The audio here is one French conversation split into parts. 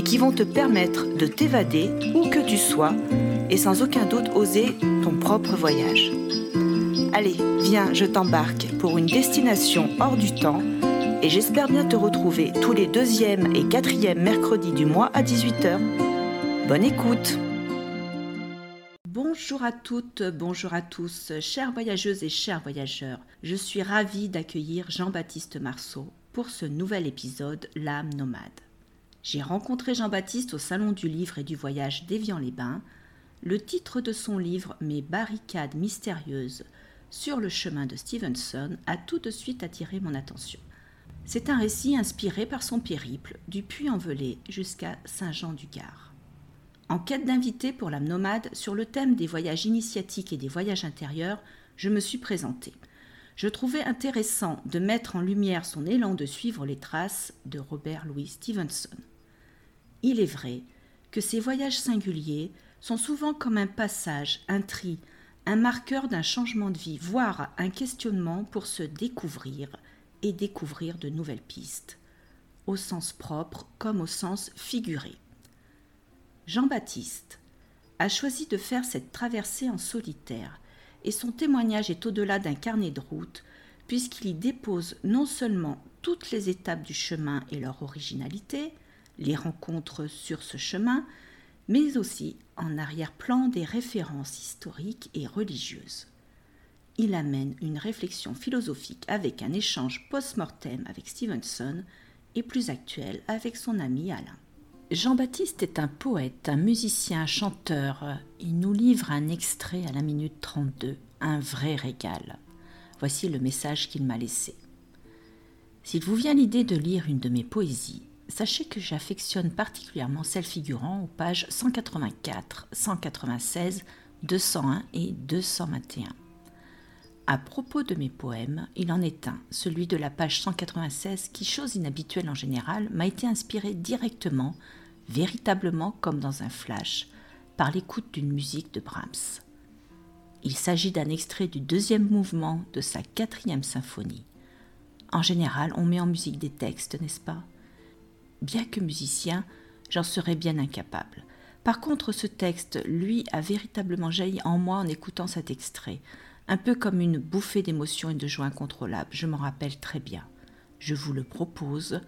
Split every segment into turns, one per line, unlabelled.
et qui vont te permettre de t'évader où que tu sois et sans aucun doute oser ton propre voyage. Allez, viens, je t'embarque pour une destination hors du temps et j'espère bien te retrouver tous les deuxièmes et quatrièmes mercredis du mois à 18h. Bonne écoute Bonjour à toutes, bonjour à tous, chères voyageuses et chers voyageurs. Je suis ravie d'accueillir Jean-Baptiste Marceau pour ce nouvel épisode L'âme nomade. J'ai rencontré Jean-Baptiste au Salon du Livre et du Voyage d'Évian-les-Bains. Le titre de son livre, Mes barricades mystérieuses sur le chemin de Stevenson, a tout de suite attiré mon attention. C'est un récit inspiré par son périple du Puy-en-Velay jusqu'à Saint-Jean-du-Gard. En quête d'invités pour l'âme nomade sur le thème des voyages initiatiques et des voyages intérieurs, je me suis présentée je trouvais intéressant de mettre en lumière son élan de suivre les traces de Robert Louis Stevenson. Il est vrai que ces voyages singuliers sont souvent comme un passage, un tri, un marqueur d'un changement de vie, voire un questionnement pour se découvrir et découvrir de nouvelles pistes, au sens propre comme au sens figuré. Jean-Baptiste a choisi de faire cette traversée en solitaire, et son témoignage est au-delà d'un carnet de route, puisqu'il y dépose non seulement toutes les étapes du chemin et leur originalité, les rencontres sur ce chemin, mais aussi en arrière-plan des références historiques et religieuses. Il amène une réflexion philosophique avec un échange post-mortem avec Stevenson et plus actuel avec son ami Alain. Jean-Baptiste est un poète, un musicien, un chanteur. Il nous livre un extrait à la minute 32, un vrai régal. Voici le message qu'il m'a laissé. S'il vous vient l'idée de lire une de mes poésies, sachez que j'affectionne particulièrement celles figurant aux pages 184, 196, 201 et 221. À propos de mes poèmes, il en est un, celui de la page 196, qui, chose inhabituelle en général, m'a été inspiré directement véritablement comme dans un flash, par l'écoute d'une musique de Brahms. Il s'agit d'un extrait du deuxième mouvement de sa quatrième symphonie. En général, on met en musique des textes, n'est-ce pas? Bien que musicien, j'en serais bien incapable. Par contre, ce texte, lui, a véritablement jailli en moi en écoutant cet extrait, un peu comme une bouffée d'émotion et de joie incontrôlable, je m'en rappelle très bien. Je vous le propose,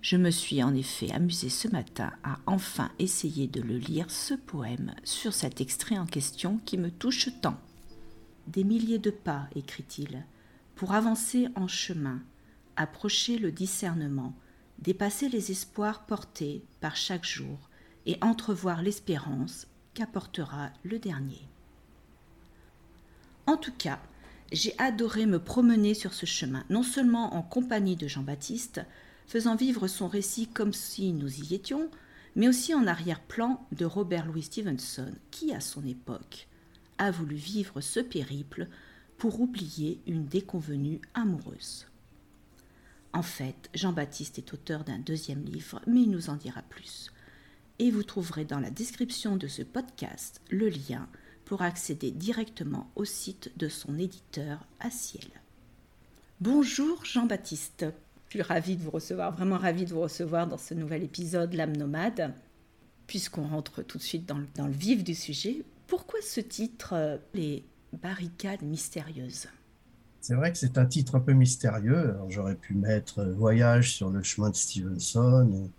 je me suis en effet amusée ce matin à enfin essayer de le lire, ce poème, sur cet extrait en question qui me touche tant. Des milliers de pas, écrit-il, pour avancer en chemin, approcher le discernement, dépasser les espoirs portés par chaque jour et entrevoir l'espérance qu'apportera le dernier. En tout cas, j'ai adoré me promener sur ce chemin, non seulement en compagnie de Jean-Baptiste, faisant vivre son récit comme si nous y étions, mais aussi en arrière-plan de Robert Louis Stevenson, qui, à son époque, a voulu vivre ce périple pour oublier une déconvenue amoureuse. En fait, Jean-Baptiste est auteur d'un deuxième livre, mais il nous en dira plus. Et vous trouverez dans la description de ce podcast le lien pour accéder directement au site de son éditeur à. Bonjour Jean-Baptiste, je suis ravie de vous recevoir, vraiment ravie de vous recevoir dans ce nouvel épisode L'âme nomade. Puisqu'on rentre tout de suite dans le, dans le, vif du sujet, pourquoi ce titre, euh, Les barricades mystérieuses?
C'est vrai que c'est un titre un peu mystérieux. J'aurais pu mettre Voyage sur le chemin de Stevenson.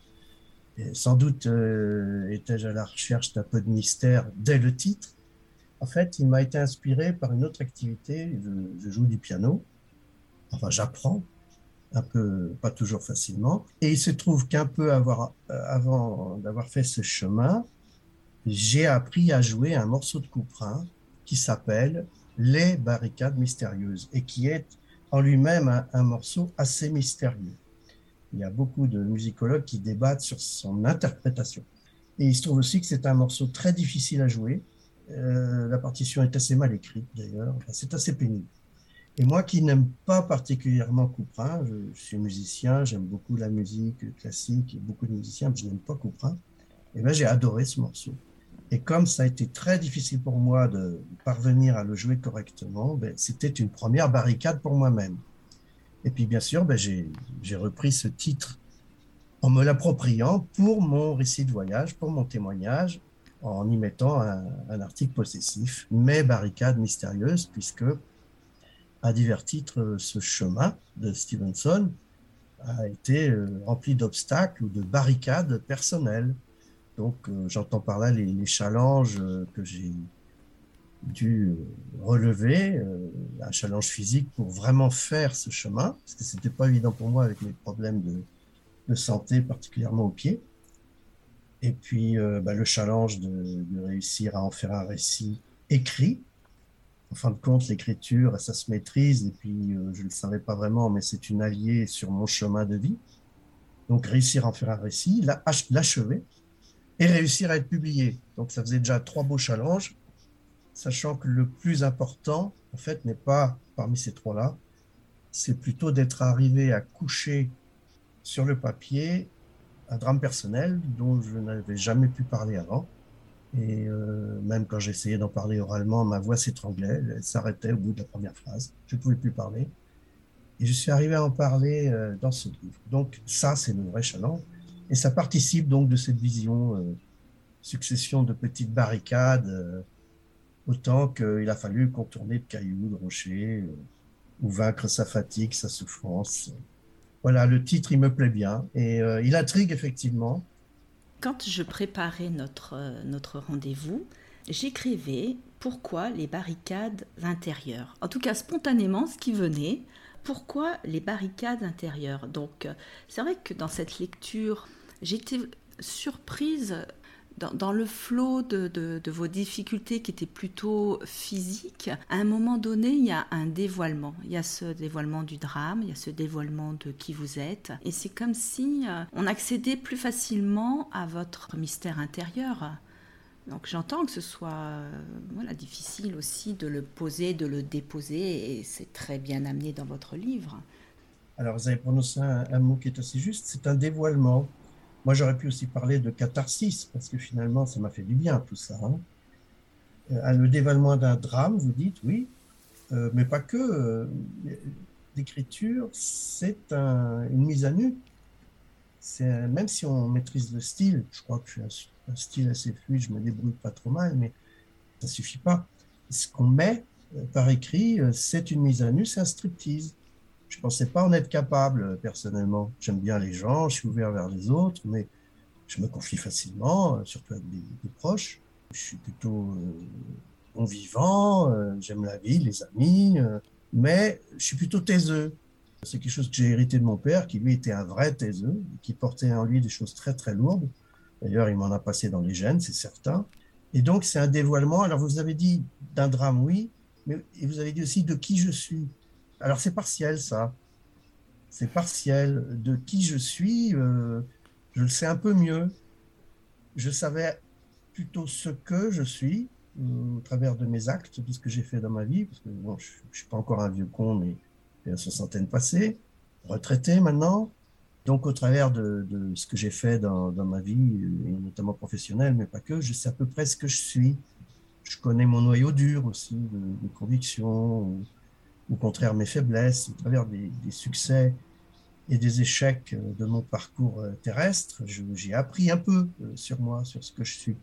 Et, sans doute euh, étais-je à la recherche d'un peu de mystère dès le titre. En fait, il m'a été inspiré par une autre activité. Je, joue du piano. Enfin, j'apprends un peu, pas toujours facilement. Et il se trouve qu'un peu euh, avant d'avoir fait ce chemin, j'ai appris à jouer un morceau de couperin qui s'appelle Les barricades mystérieuses et qui est en lui-même un, morceau assez mystérieux. Il y a beaucoup de musicologues qui débattent sur son interprétation. Et il se trouve aussi que c'est un morceau très difficile à jouer. Euh, la partition est assez mal écrite d'ailleurs. c'est assez pénible. Et moi qui n'aime pas particulièrement Couperin, je, suis musicien, j'aime beaucoup la musique classique et beaucoup de musiciens, mais je n'aime pas Couperin. Et ben j'ai adoré ce morceau. Et comme ça a été très difficile pour moi de parvenir à le jouer correctement, ben, c'était une première barricade pour moi-même. Et puis bien sûr, ben, j'ai repris ce titre en me l'appropriant pour mon récit de voyage, pour mon témoignage, en y mettant un, un article possessif, mais barricade mystérieuse, puisque à divers titres, ce chemin de Stevenson a été euh, rempli d'obstacles ou de barricades personnelles. Donc, euh, j'entends par là les, challenges euh, que j'ai dû relever, un challenge physique pour vraiment faire ce chemin, parce que c'était pas évident pour moi avec mes problèmes de, santé, particulièrement au pied. Et puis, bah, le challenge de, réussir à en faire un récit écrit, en fin de compte, l'écriture, ça se maîtrise, et puis euh, je ne le savais pas vraiment, mais c'est une alliée sur mon chemin de vie. Donc réussir à en faire un récit, l'achever, et réussir à être publié. Donc ça faisait déjà trois beaux challenges, sachant que le plus important, en fait, n'est pas parmi ces trois-là, c'est plutôt d'être arrivé à coucher sur le papier un drame personnel dont je n'avais jamais pu parler avant et euh, même quand j'essayais d'en parler oralement, ma voix s'étranglait, elle s'arrêtait au bout de la première phrase. Je ne pouvais plus parler. Et je suis arrivé à en parler euh, dans ce livre. Donc ça, c'est le vrai challenge. Et ça participe donc de cette vision, euh, succession de petites barricades, autant qu'il a fallu contourner de cailloux, de rochers, ou vaincre sa fatigue, sa souffrance. Voilà, le titre, il me plaît bien. Et il intrigue effectivement
quand je préparais notre, euh, notre rendez-vous, j'écrivais pourquoi les barricades intérieures? En tout cas, spontanément, ce qui venait, pourquoi les barricades intérieures? Donc, euh, c'est vrai que dans cette lecture, j'étais surprise dans, le flot de, vos difficultés qui étaient plutôt physiques, à un moment donné, il y a un dévoilement. Il y a ce dévoilement du drame, il y a ce dévoilement de qui vous êtes. Et c'est comme si euh, on accédait plus facilement à votre mystère intérieur. Donc j'entends que ce soit euh, voilà, difficile aussi de le poser, de le déposer, et c'est très bien amené dans votre livre.
Alors vous avez prononcé un mot qui est assez juste, c'est un dévoilement. Moi, j'aurais pu aussi parler de catharsis, parce que finalement, ça m'a fait du bien tout ça. Hein. Euh, le dévalement d'un drame, vous dites, oui, euh, mais pas que. Euh, l'écriture, c'est une mise à nu. Même si on maîtrise le style, je crois que je suis un, style assez fluide, je me débrouille pas trop mal, mais ça suffit pas. Ce qu'on met par écrit, c'est une mise à nu, c'est un striptease. Je ne pensais pas en être capable euh, personnellement. J'aime bien les gens, je suis ouvert vers les autres, mais je me confie facilement, euh, surtout avec des, proches. Je suis plutôt euh, bon vivant, j'aime la vie, les amis, mais je suis plutôt taiseux. C'est quelque chose que j'ai hérité de mon père, qui lui était un vrai taiseux, qui portait en lui des choses très très lourdes. D'ailleurs, il m'en a passé dans les gènes, c'est certain. Et donc, c'est un dévoilement. Alors, vous avez dit d'un drame, oui, mais vous avez dit aussi de qui je suis. Alors c'est partiel ça. C'est partiel. De qui je suis, euh, je le sais un peu mieux. Je savais plutôt ce que je suis euh, au travers de mes actes, de ce que j'ai fait dans ma vie, parce que bon, je ne suis pas encore un vieux con, mais j'ai la soixantaine passée, retraité maintenant. Donc au travers de, ce que j'ai fait dans, ma vie, et notamment professionnelle, mais pas que, je sais à peu près ce que je suis. Je connais mon noyau dur aussi, de convictions, au contraire mes faiblesses, au travers des, succès et des échecs euh, de mon parcours euh, terrestre, j'ai appris un peu euh, sur moi, sur ce que je suis.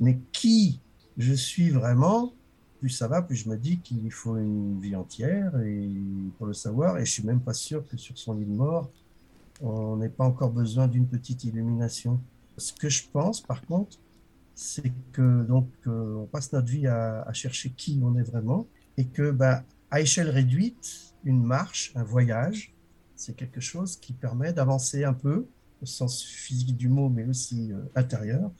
Mais qui je suis vraiment, plus ça va, plus je me dis qu'il faut une vie entière pour le savoir. Et je suis même pas sûr que sur son lit de mort, on n'ait pas encore besoin d'une petite illumination. Ce que je pense, par contre, c'est que donc on passe notre vie à, à, chercher qui on est vraiment et que bah, à échelle réduite, une marche, un voyage, c'est quelque chose qui permet d'avancer un peu, au sens physique du mot, mais aussi euh, intérieur,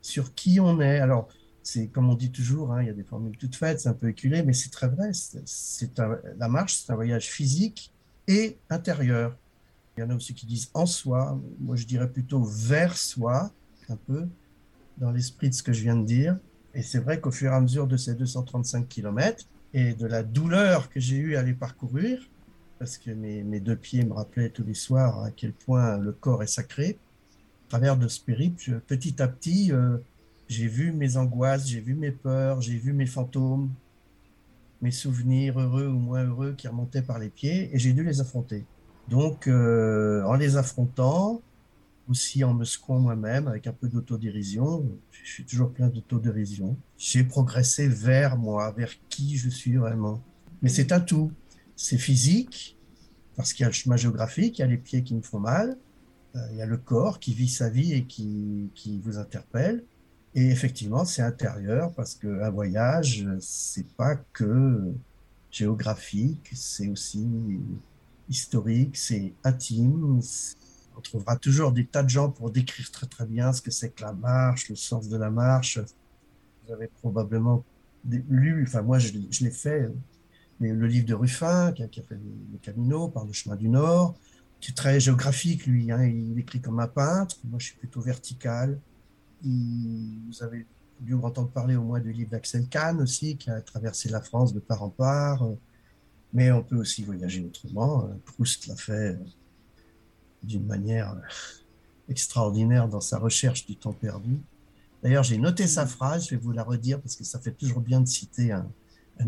sur qui on est. Alors, c'est comme on dit toujours, hein, il y a des formules toutes faites, c'est un peu éculé, mais c'est très vrai. C'est la marche, c'est un voyage physique et intérieur. Il y en a aussi qui disent en soi, moi je dirais plutôt vers soi, un peu. dans l'esprit de ce que je viens de dire. Et c'est vrai qu'au fur et à mesure de ces 235 km et de la douleur que j'ai eue à les parcourir, parce que mes, mes, deux pieds me rappelaient tous les soirs à quel point le corps est sacré, à travers de ce périple, petit à petit, euh, j'ai vu mes angoisses, j'ai vu mes peurs, j'ai vu mes fantômes, mes souvenirs heureux ou moins heureux qui remontaient par les pieds, et j'ai dû les affronter. Donc, euh, en les affrontant, aussi en me secouant moi-même avec un peu d'autodérision. Je suis toujours plein d'autodérision. J'ai progressé vers moi, vers qui je suis vraiment. Mais c'est un tout. C'est physique, parce qu'il y a le chemin géographique, il y a les pieds qui me font mal, euh, il y a le corps qui vit sa vie et qui, qui vous interpelle. Et effectivement, c'est intérieur, parce qu'un voyage, c'est pas que géographique, c'est aussi historique, c'est intime, on trouvera toujours des tas de gens pour décrire très très bien ce que c'est que la marche, le sens de la marche. Vous avez probablement lu, enfin moi je, l'ai fait, le livre de Ruffin qui a, fait le, Camino par le chemin du Nord, qui est très géographique lui, hein, il écrit comme un peintre, moi je suis plutôt vertical. vous avez dû entendre parler au moins du livre d'Axel Kahn aussi, qui a traversé la France de part en part. Mais on peut aussi voyager autrement. Proust l'a fait d'une manière extraordinaire dans sa recherche du temps perdu. D'ailleurs, j'ai noté sa phrase, je vais vous la redire parce que ça fait toujours bien de citer un,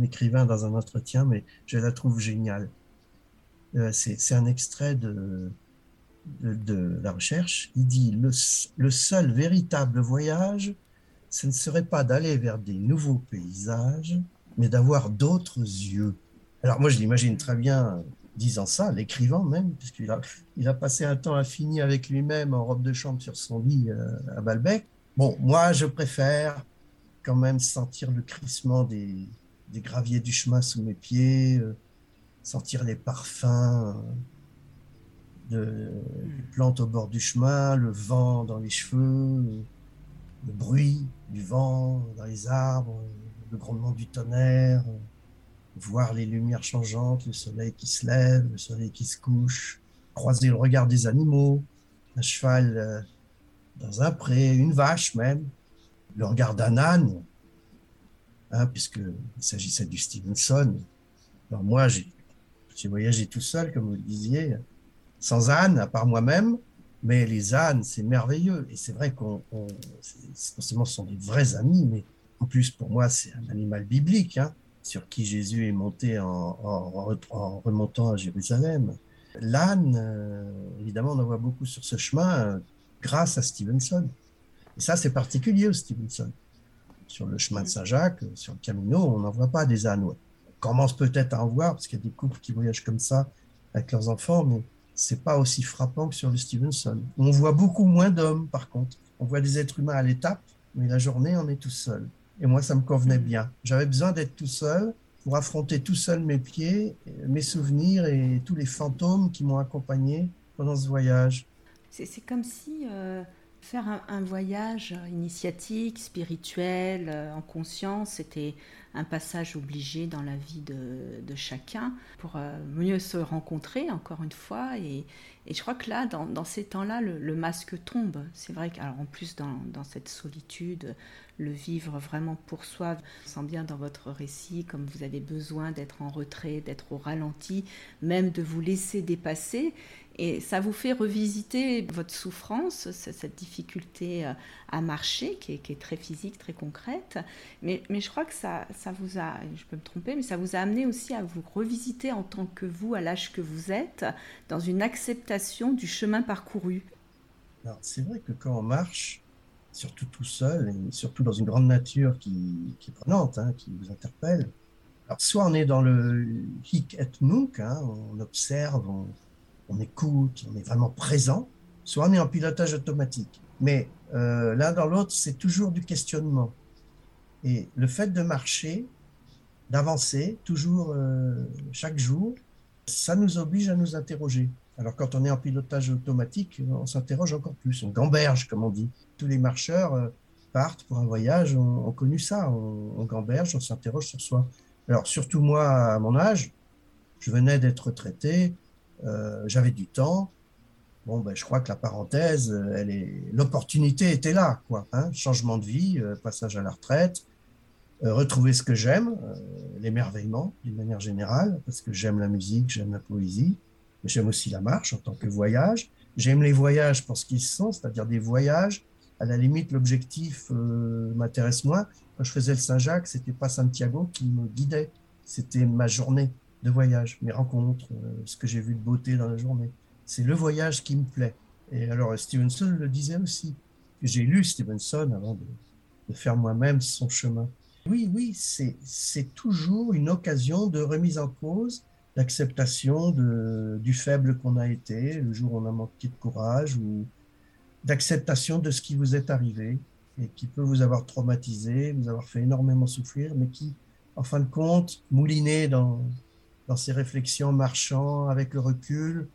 écrivain dans un entretien, mais je la trouve géniale. Euh, c'est un extrait de, de, la recherche. Il dit le, le seul véritable voyage, ce ne serait pas d'aller vers des nouveaux paysages, mais d'avoir d'autres yeux. Alors moi, je l'imagine très bien disant ça, l'écrivant même, puisqu'il a, il a passé un temps infini avec lui-même en robe de chambre sur son lit euh, à Balbec. Bon, moi, je préfère quand même sentir le crissement des, des graviers du chemin sous mes pieds, euh, sentir les parfums euh, de, des plantes au bord du chemin, le vent dans les cheveux, le bruit du vent dans les arbres, le grondement du tonnerre voir les lumières changeantes, le soleil qui se lève, le soleil qui se couche, croiser le regard des animaux, un cheval euh, dans un pré, une vache même, le regard d'un âne, hein, puisqu'il s'agissait du Stevenson. Alors moi, j'ai voyagé tout seul, comme vous le disiez, sans âne, à part moi-même, mais les ânes, c'est merveilleux. Et c'est vrai qu'on, ce sont des vrais amis, mais en plus, pour moi, c'est un animal biblique. Hein sur qui Jésus est monté en, remontant à Jérusalem. L'âne, euh, évidemment, on en voit beaucoup sur ce chemin euh, grâce à Stevenson. Et ça, c'est particulier au Stevenson. Sur le chemin de Saint-Jacques, euh, sur le Camino, on n'en voit pas des ânes. On commence peut-être à en voir, parce qu'il y a des couples qui voyagent comme ça avec leurs enfants, mais c'est pas aussi frappant que sur le Stevenson. On voit beaucoup moins d'hommes, par contre. On voit des êtres humains à l'étape, mais la journée, on est tout seul. Et moi, ça me convenait bien. J'avais besoin d'être tout seul pour affronter tout seul mes pieds, mes souvenirs et tous les fantômes qui m'ont accompagné pendant ce voyage.
C'est comme si euh, faire un, voyage initiatique, spirituel, euh, en conscience, c'était un passage obligé dans la vie de, chacun pour euh, mieux se rencontrer, encore une fois. Et, je crois que là, dans, ces temps-là, le, masque tombe. C'est vrai qu'en plus, dans, dans, cette solitude, le vivre vraiment pour soi. Je sens bien dans votre récit comme vous avez besoin d'être en retrait, d'être au ralenti, même de vous laisser dépasser. Et ça vous fait revisiter votre souffrance, cette difficulté euh, à marcher, qui est, très physique, très concrète. Mais, je crois que ça, ça vous a, je peux me tromper, mais ça vous a amené aussi à vous revisiter en tant que vous, à l'âge que vous êtes, dans une acceptation du chemin parcouru.
C'est vrai que quand on marche, surtout tout seul, et surtout dans une grande nature qui, est prenante, hein, qui vous interpelle. Alors, soit on est dans le hic et nunc, hein, on observe, on, écoute, on est vraiment présent, soit on est en pilotage automatique. Mais euh, l'un dans l'autre, c'est toujours du questionnement. Et le fait de marcher, d'avancer, toujours, euh, chaque jour, ça nous oblige à nous interroger. Alors quand on est en pilotage automatique, on s'interroge encore plus, on gamberge, comme on dit. Tous les marcheurs euh, partent pour un voyage, ont, connu ça, on, gamberge, on s'interroge sur soi. Alors surtout moi, à mon âge, je venais d'être retraité, euh, j'avais du temps, Bon, ben, je crois que la parenthèse, est, l'opportunité était là, quoi. Hein. Changement de vie, passage à la retraite, retrouver ce que j'aime, l'émerveillement d'une manière générale, parce que j'aime la musique, j'aime la poésie, mais j'aime aussi la marche en tant que voyage. J'aime les voyages pour ce qu'ils sont, c'est-à-dire des voyages. À la limite, l'objectif m'intéresse moins. Quand je faisais le Saint-Jacques, c'était pas Santiago qui me guidait, c'était ma journée de voyage, mes rencontres, euh, ce que j'ai vu de beauté dans la journée. C'est le voyage qui me plaît. Et alors Stevenson le disait aussi. J'ai lu Stevenson avant de, faire moi-même son chemin. Oui, oui, c'est toujours une occasion de remise en cause, d'acceptation du faible qu'on a été, le jour où on a manqué de courage, ou d'acceptation de ce qui vous est arrivé, et qui peut vous avoir traumatisé, vous avoir fait énormément souffrir, mais qui, en fin de compte, mouliné dans, dans ses réflexions, marchant avec le recul,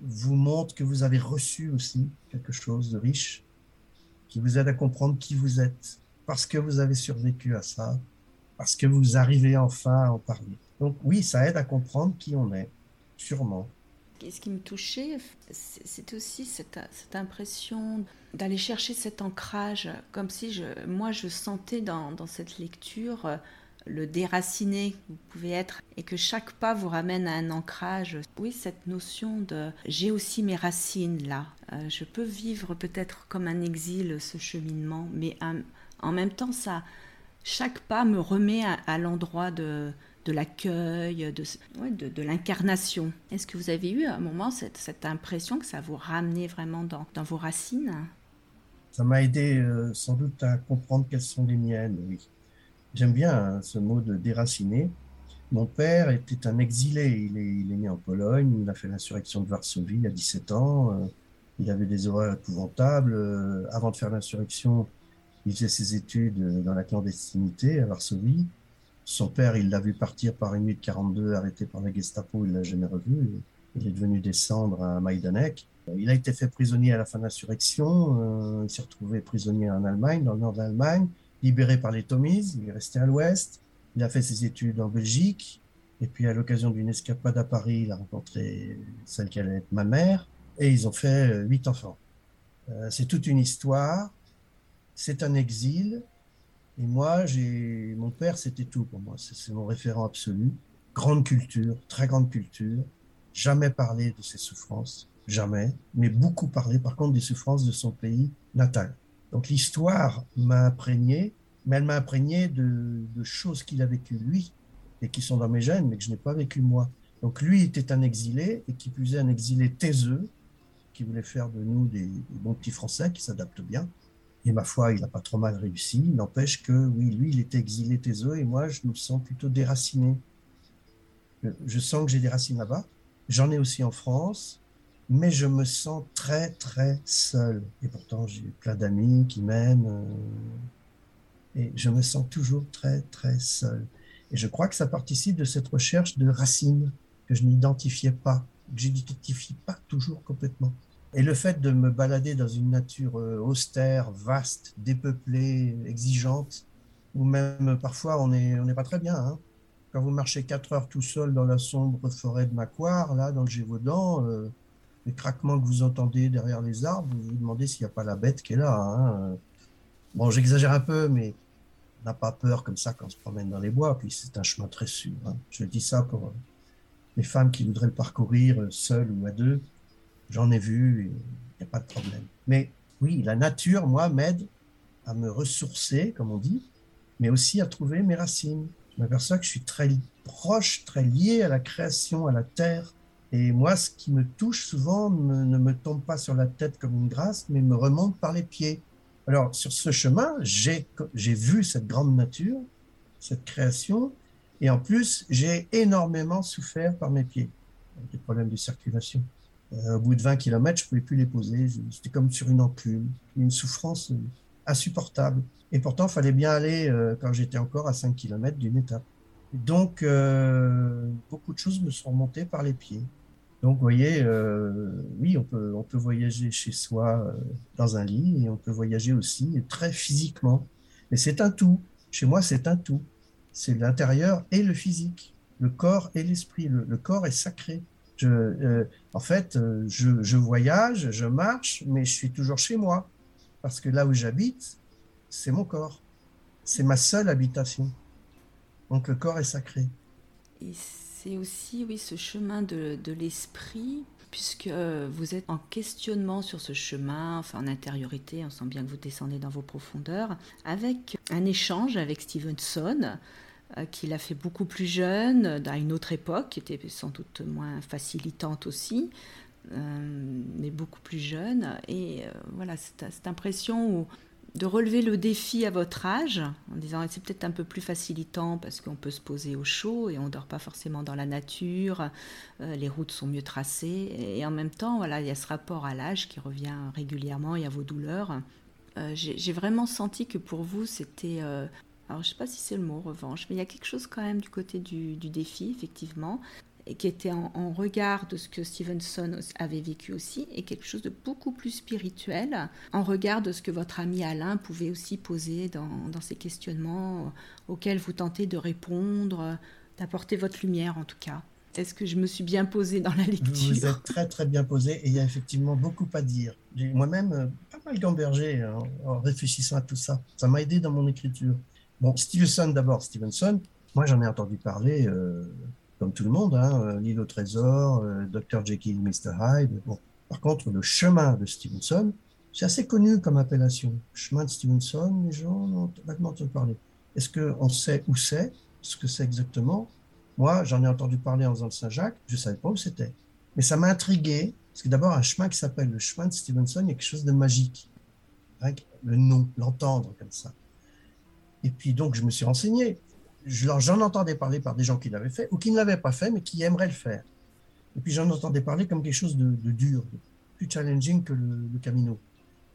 vous montre que vous avez reçu aussi quelque chose de riche, qui vous aide à comprendre qui vous êtes, parce que vous avez survécu à ça, parce que vous arrivez enfin à en parler. Donc oui, ça aide à comprendre qui on est, sûrement.
Ce qui me touchait, c'est aussi cette, impression d'aller chercher cet ancrage, comme si je, moi je sentais dans, cette lecture euh, le déraciné vous pouvez être et que chaque pas vous ramène à un ancrage. Oui, cette notion de j'ai aussi mes racines là. Euh, je peux vivre peut-être comme un exil ce cheminement, mais en même temps, ça, chaque pas me remet à l'endroit de, de l'accueil, de, de, l'incarnation. Est-ce que vous avez eu à un moment cette, cette impression que ça vous ramenait vraiment dans, dans vos racines?
Ça m'a aidé euh, sans doute à comprendre quelles sont les miennes, oui. J'aime bien hein, ce mot de déraciner. Mon père était un exilé. Il est, né en Pologne. Il a fait l'insurrection de Varsovie à 17 ans. Euh, il avait des horreurs épouvantables. Euh, avant de faire l'insurrection, il faisait ses études dans la clandestinité à Varsovie. Son père, il l'a vu partir par une nuit de 42, arrêté par la Gestapo, il l'a jamais revu. Il est devenu descendre à Majdanek. Il a été fait prisonnier à la fin de l'insurrection. Euh, il s'est retrouvé prisonnier en Allemagne, dans le nord de l'Allemagne, libéré par les Tomies. Il est resté à l'ouest. Il a fait ses études en Belgique. Et puis, à l'occasion d'une escapade à Paris, il a rencontré celle qui allait être ma mère. Et ils ont fait euh, huit enfants. Euh, c'est toute une histoire. C'est un exil. Et moi, j'ai mon père, c'était tout pour moi. C'est mon référent absolu. Grande culture, très grande culture. Jamais parlé de ses souffrances, jamais. Mais beaucoup parlé, par contre, des souffrances de son pays natal. Donc l'histoire m'a imprégné, mais elle m'a imprégné de, choses qu'il a vécues lui et qui sont dans mes gènes, mais que je n'ai pas vécu moi. Donc lui était un exilé et qui plus un exilé taiseux, qui voulait faire de nous des, bons petits Français qui s'adaptent bien. Et ma foi, il n'a pas trop mal réussi. N'empêche que, oui, lui, il était exilé Théseux et moi, je me sens plutôt déraciné. Je sens que j'ai des racines là-bas. J'en ai aussi en France, mais je me sens très, très seul. Et pourtant, j'ai plein d'amis qui m'aiment. Euh, et je me sens toujours très, très seul. Et je crois que ça participe de cette recherche de racines que je n'identifiais pas, que je n'identifie pas toujours complètement. Et le fait de me balader dans une nature euh, austère, vaste, dépeuplée, exigeante, ou même parfois on n'est on pas très bien. Hein. Quand vous marchez quatre heures tout seul dans la sombre forêt de Macquart, là, dans le Gévaudan, euh, les craquements que vous entendez derrière les arbres, vous vous demandez s'il n'y a pas la bête qui est là. Hein. Bon, j'exagère un peu, mais on n'a pas peur comme ça quand on se promène dans les bois, puis c'est un chemin très sûr. Hein. Je dis ça pour euh, les femmes qui voudraient le parcourir seules ou à deux J'en ai vu, il n'y a pas de problème. Mais oui, la nature, moi, m'aide à me ressourcer, comme on dit, mais aussi à trouver mes racines. Je m'aperçois que je suis très proche, très lié à la création, à la terre. Et moi, ce qui me touche souvent ne me tombe pas sur la tête comme une grâce, mais me remonte par les pieds. Alors, sur ce chemin, j'ai vu cette grande nature, cette création, et en plus, j'ai énormément souffert par mes pieds, des problèmes de circulation. Euh, au bout de 20 km, je ne pouvais plus les poser. J'étais comme sur une enclume, une souffrance euh, insupportable. Et pourtant, il fallait bien aller euh, quand j'étais encore à 5 km d'une étape. Donc, beaucoup choses me sont remontées par les pieds. Donc, vous voyez, oui, on peut, on peut voyager chez soi dans un lit et on peut voyager aussi très physiquement. Mais c'est un tout. Chez moi, c'est un tout. C'est l'intérieur et le physique, le corps et l'esprit. le corps est sacré Je, en fait, je, je, voyage, je marche, mais je suis toujours chez moi. Parce que là où j'habite, c'est mon corps. C'est ma seule habitation. Donc le corps est sacré.
Et c'est aussi, oui, ce chemin de, l'esprit, puisque vous êtes en questionnement sur ce chemin, enfin en intériorité, on sent bien que vous descendez dans vos profondeurs, avec un échange avec Stevenson, euh, qu'il a fait beaucoup plus jeune, à une autre époque, qui était sans doute moins facilitante aussi, euh, mais beaucoup plus jeune. Et euh, voilà, cette, impression de relever le défi à votre âge, en disant c'est peut-être un peu plus facilitant parce qu'on peut se poser au chaud et on dort pas forcément dans la nature, les routes sont mieux tracées, et en même temps, voilà, il y a ce rapport à l'âge qui revient régulièrement et à vos douleurs. j'ai vraiment senti que pour vous, c'était alors je ne sais pas si c'est le mot revanche, mais il y a quelque chose quand même du côté du, défi, effectivement, et qui était en, regard de ce que Stevenson avait vécu aussi, et quelque chose de beaucoup plus spirituel, en regard de ce que votre ami Alain pouvait aussi poser dans, dans ces questionnements auxquels vous tentez de répondre, d'apporter votre lumière en tout cas. Est-ce que je me suis bien posée dans la lecture
Vous êtes très très bien posé et il y a effectivement beaucoup à dire. Moi-même, euh, pas mal gambergé hein, en réfléchissant à tout ça. Ça m'a aidé dans mon écriture. Bon, Stevenson d'abord, Stevenson, moi j'en ai entendu parler euh, comme tout le monde, hein, L'île au trésor, Dr. Jekyll, Mr. Hyde. Bon. Par contre, le chemin de Stevenson, c'est assez connu comme appellation. Chemin de Stevenson, les gens ont vaguement entendu parler. Est-ce qu'on sait où c'est, ce que c'est exactement? Moi, j'en ai entendu parler en faisant le Saint-Jacques, je ne savais pas où c'était. Mais ça m'a intrigué, parce que d'abord, un chemin qui s'appelle le chemin de Stevenson, il y a quelque chose de magique. Le nom, l'entendre comme ça. Et puis donc, je me suis renseigné. J'en entendais parler par des gens qui l'avaient fait ou qui ne l'avaient pas fait, mais qui aimeraient le faire. Et puis j'en entendais parler comme quelque chose de, dur, de plus challenging que le, Camino.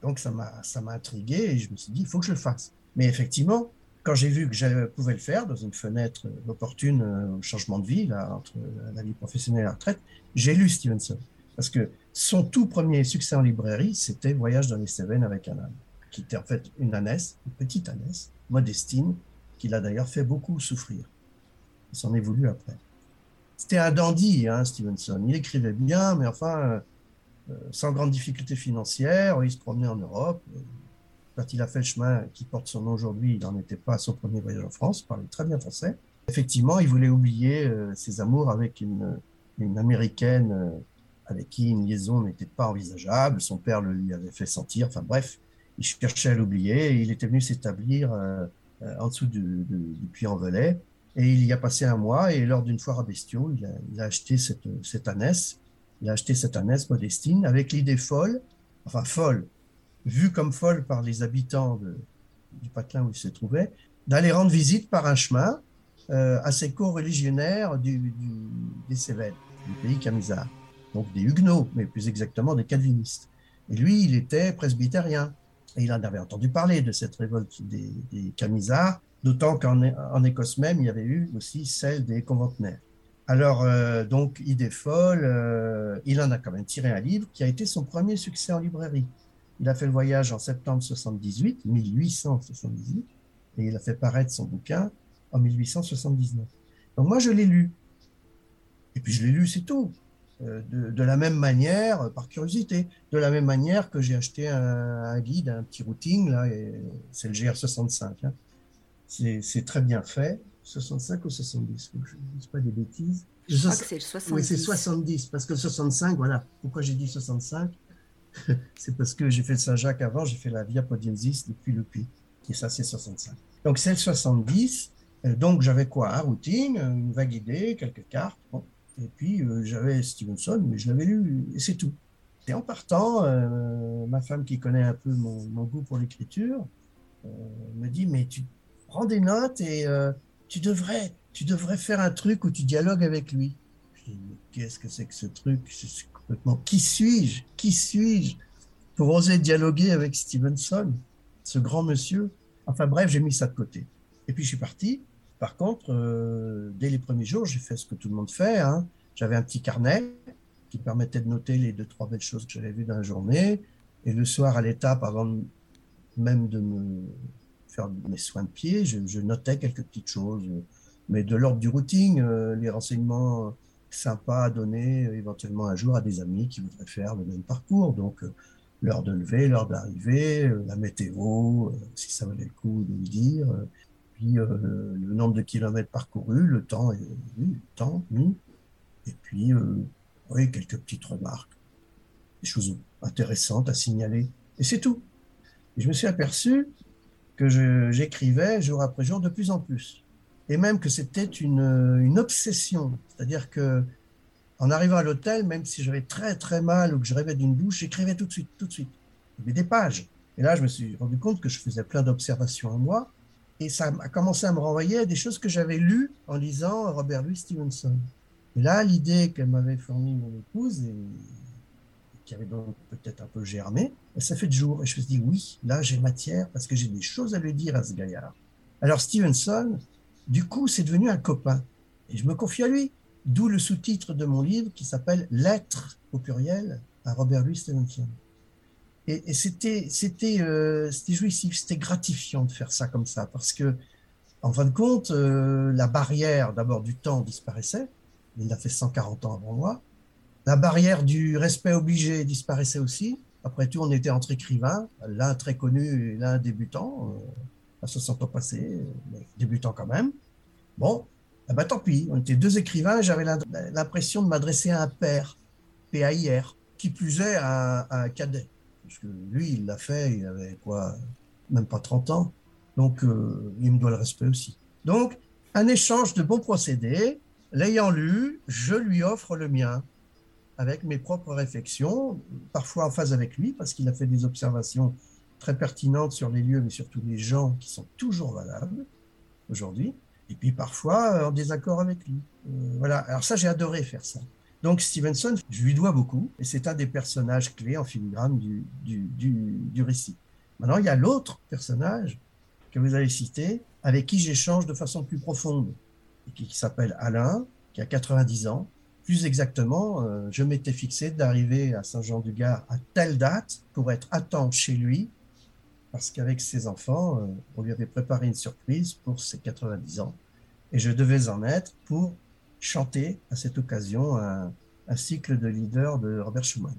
Donc ça m'a intrigué et je me suis dit il faut que je le fasse. Mais effectivement, quand j'ai vu que je pouvais le faire dans une fenêtre opportune euh, au changement de vie là, entre la vie professionnelle et la retraite, j'ai lu Stevenson parce que son tout premier succès en librairie, c'était Voyage dans les Cévennes avec un âne, qui était en fait une ânesse, une petite ânesse, Modestine, qui l'a d'ailleurs fait beaucoup souffrir. Il s'en est voulu après. C'était un dandy, hein, Stevenson. Il écrivait bien, mais enfin, euh, sans grande difficulté financière, il se promenait en Europe. Quand il a fait le chemin qui porte son nom aujourd'hui, il n'en était pas à son premier voyage en France, il parlait très bien français. Effectivement, il voulait oublier euh, ses amours avec une, américaine euh, avec qui une liaison n'était pas envisageable. Son père le lui avait fait sentir. Enfin bref, il cherchait à l'oublier il était venu s'établir euh, euh, en dessous du, Puy-en-Velay. Et il y a passé un mois et lors d'une foire à bestiaux, il a, acheté cette, cette ânesse. Il a acheté cette ânesse Modestine avec l'idée folle, enfin folle, vue comme folle par les habitants du patelin où il se trouvait, d'aller rendre visite par un chemin euh, à ses co-religionnaires du, des Cévennes, du pays camisard. Donc des Huguenots, mais plus exactement des calvinistes. Et lui, il était presbytérien. Et il en avait entendu parler de cette révolte des, Camisards, d'autant qu'en Écosse même, il y avait eu aussi celle des conventenaires. Alors, euh, donc, idée folle, euh, il en a quand même tiré un livre qui a été son premier succès en librairie. Il a fait le voyage en septembre 78, 1878, et il a fait paraître son bouquin en 1879. Donc moi, je l'ai lu. Et puis je l'ai lu, c'est tout. De, la même manière, euh, par curiosité, de la même manière que j'ai acheté un, guide, un petit routing, là, c'est le GR65. Hein. C'est très bien fait. 65 ou 70, je ne dis pas des bêtises.
Je crois que c'est le 70.
Oui, c'est 70, parce que le 65, voilà. Pourquoi j'ai dit 65 C'est parce que j'ai fait le Saint-Jacques avant, j'ai fait la Via Podiensis depuis le Puy. Et ça, c'est 65. Donc, c'est le 70. Euh, donc, j'avais quoi Un routing, une vague idée, quelques cartes. Bon. Et puis, euh, j'avais Stevenson, mais je l'avais lu, et c'est tout. Et en partant, euh, ma femme qui connaît un peu mon, goût pour l'écriture euh, me dit, mais tu prends des notes et tu, devrais, tu devrais faire un truc où tu dialogues avec lui. Je dis, mais qu'est-ce que c'est que ce truc? Complètement... Qui suis-je? Qui suis-je pour oser dialoguer avec Stevenson, ce grand monsieur? Enfin bref, j'ai mis ça de côté. Et puis je suis parti. Par contre, euh, dès les premiers jours, j'ai fait ce que tout le monde fait. Hein. J'avais un petit carnet qui permettait de noter les deux, trois belles choses que j'avais vues dans la journée. Et le soir, à l'étape, avant même de me faire mes soins de pied, je, notais quelques petites choses. Mais de l'ordre du routing, euh, les renseignements sympa à donner éventuellement un jour à des amis qui voudraient faire le même parcours. Donc, l'heure de lever, l'heure d'arrivée, la météo, si ça valait le coup de le dire, puis le nombre de kilomètres parcourus, le temps, oui. et puis, oui, quelques petites remarques, des choses intéressantes à signaler, et c'est tout. Et je me suis aperçu que j'écrivais jour après jour de plus en plus. Et même que c'était une, obsession. C'est-à-dire que en arrivant à l'hôtel, même si j'avais très très mal ou que je rêvais d'une douche, j'écrivais tout de suite, tout de suite. Avait des pages. Et là, je me suis rendu compte que je faisais plein d'observations en moi. Et ça a commencé à me renvoyer à des choses que j'avais lues en lisant Robert Louis Stevenson. Et là, l'idée qu'elle m'avait fournie mon épouse, et qui avait donc peut-être un peu germé, ça fait de jour. Et je me suis dit, oui, là, j'ai matière parce que j'ai des choses à lui dire à ce gaillard. Alors, Stevenson, du coup, c'est devenu un copain. Et je me confie à lui. D'où le sous-titre de mon livre qui s'appelle Lettres au pluriel à Robert Louis Stevenson. Et, c'était c'était euh, c'était jouissif, c'était gratifiant de faire ça comme ça parce que en fin de compte, euh, la barrière d'abord du temps disparaissait. Il a fait 140 ans avant moi. La barrière du respect obligé disparaissait aussi. Après tout, on était entre écrivains, l'un très connu et l'un débutant, euh, à 60 ans passés, mais débutant quand même. Bon, eh ben, tant pis, on était deux écrivains, j'avais l'impression de m'adresser à un père, PAIR, qui plus est à, un cadet. Parce que lui, il l'a fait, il avait quoi, même pas 30 ans. Donc, euh, il me doit le respect aussi. Donc, un échange de bons procédés. L'ayant lu, je lui offre le mien avec mes propres réflexions, parfois en phase avec lui, parce qu'il a fait des observations très pertinentes sur les lieux, mais surtout les gens qui sont toujours valables aujourd'hui, et puis parfois en désaccord avec lui. Euh, voilà, alors ça, j'ai adoré faire ça. Donc Stevenson, je lui dois beaucoup, et c'est un des personnages clés en filigrane du, du, du, récit. Maintenant, il y a l'autre personnage que vous avez cité, avec qui j'échange de façon plus profonde, qui s'appelle Alain, qui a 90 ans, plus exactement, euh, je m'étais fixé d'arriver à Saint-Jean-du-Gard à telle date pour être à temps chez lui, parce qu'avec ses enfants, euh, on lui avait préparé une surprise pour ses 90 ans, et je devais en être pour chanter à cette occasion un, cycle de leader de Robert Schumann,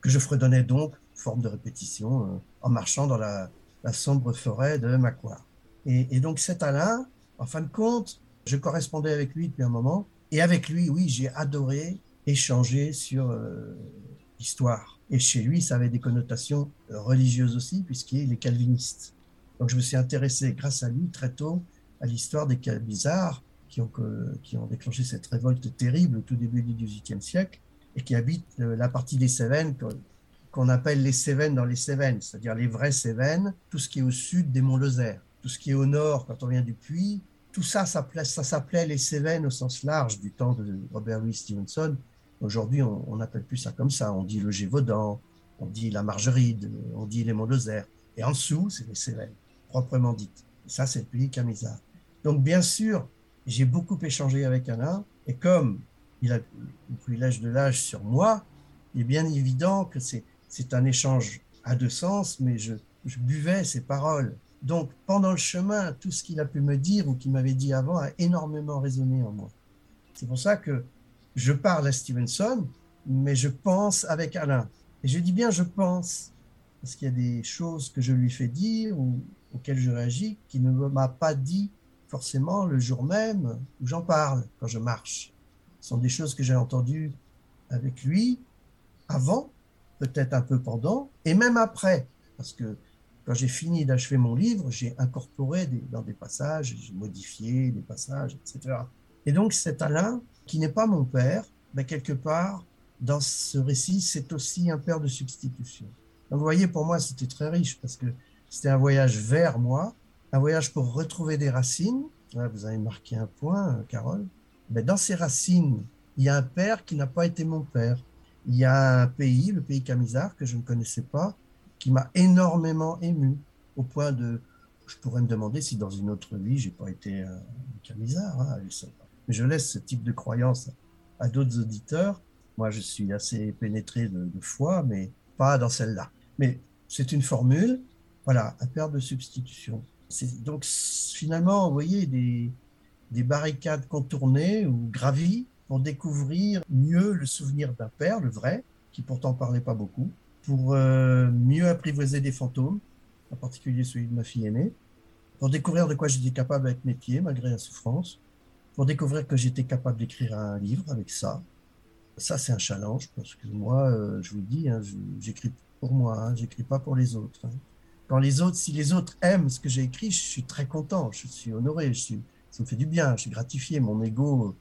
que je fredonnais donc, forme de répétition, euh, en marchant dans la, sombre forêt de Macquarie. Et, donc cet Alain, en fin de compte, je correspondais avec lui depuis un moment, et avec lui, oui, j'ai adoré échanger sur euh, l'histoire. Et chez lui, ça avait des connotations religieuses aussi, puisqu'il est calviniste. Donc je me suis intéressé, grâce à lui, très tôt, à l'histoire des bizarres qui ont, qui ont déclenché cette révolte terrible au tout début du XVIIIe siècle et qui habitent euh, la partie des Cévennes qu'on appelle les Cévennes dans les Cévennes, c'est-à-dire les vraies Cévennes, tout ce qui est au sud des monts Lozère, tout ce qui est au nord quand on vient du Puy, tout ça, ça, s'appelait les Cévennes au sens large du temps de Robert Louis Stevenson. Aujourd'hui, on n'appelle plus ça comme ça. On dit le Gévaudan, on dit la Margeride, on dit les Monts Et en dessous, c'est les Cévennes, proprement dites. Et ça, c'est le pays Camisard. Donc, bien sûr, j'ai beaucoup échangé avec Alain. Et comme il a le privilège de l'âge sur moi, il est bien évident que c'est un échange à deux sens, mais je, buvais ses paroles. Donc, pendant le chemin, tout ce qu'il a pu me dire ou qu'il m'avait dit avant a énormément résonné en moi. C'est pour ça que je parle à Stevenson, mais je pense avec Alain. Et je dis bien je pense, parce qu'il y a des choses que je lui fais dire ou auxquelles je réagis qu'il ne m'a pas dit forcément le jour même où j'en parle quand je marche. Ce sont des choses que j'ai entendues avec lui avant, peut-être un peu pendant, et même après, parce que quand j'ai fini d'achever mon livre, j'ai incorporé dans des passages, j'ai modifié des passages, etc. Et donc cet Alain, qui n'est pas mon père, mais quelque part, dans ce récit, c'est aussi un père de substitution. Vous voyez, pour moi, c'était très riche parce que c'était un voyage vers moi, un voyage pour retrouver des racines. vous avez marqué un point, Carole. Mais dans ces racines, il y a un père qui n'a pas été mon père. Il y a un pays, le pays Camisard, que je ne connaissais pas, qui m'a énormément ému, au point de, je pourrais me demander si dans une autre vie, j'ai pas été un camisard. Hein, mais je laisse ce type de croyance à d'autres auditeurs. Moi, je suis assez pénétré de, foi, mais pas dans celle-là. Mais c'est une formule, voilà, un père de substitution. Donc finalement, vous voyez, des, des barricades contournées ou gravies pour découvrir mieux le souvenir d'un père, le vrai, qui pourtant parlait pas beaucoup, pour euh, mieux apprivoiser des fantômes, en particulier celui de ma fille aînée, pour découvrir de quoi j'étais capable avec mes pieds malgré la souffrance, pour découvrir que j'étais capable d'écrire un livre avec ça. Ça, c'est un challenge parce que moi, euh, je vous dis, hein, j'écris pour moi, hein, j'écris pas pour les autres. Hein. Quand les autres, si les autres aiment ce que j'ai écrit, je suis très content, je suis honoré, je ça me fait du bien, je suis gratifié, mon ego,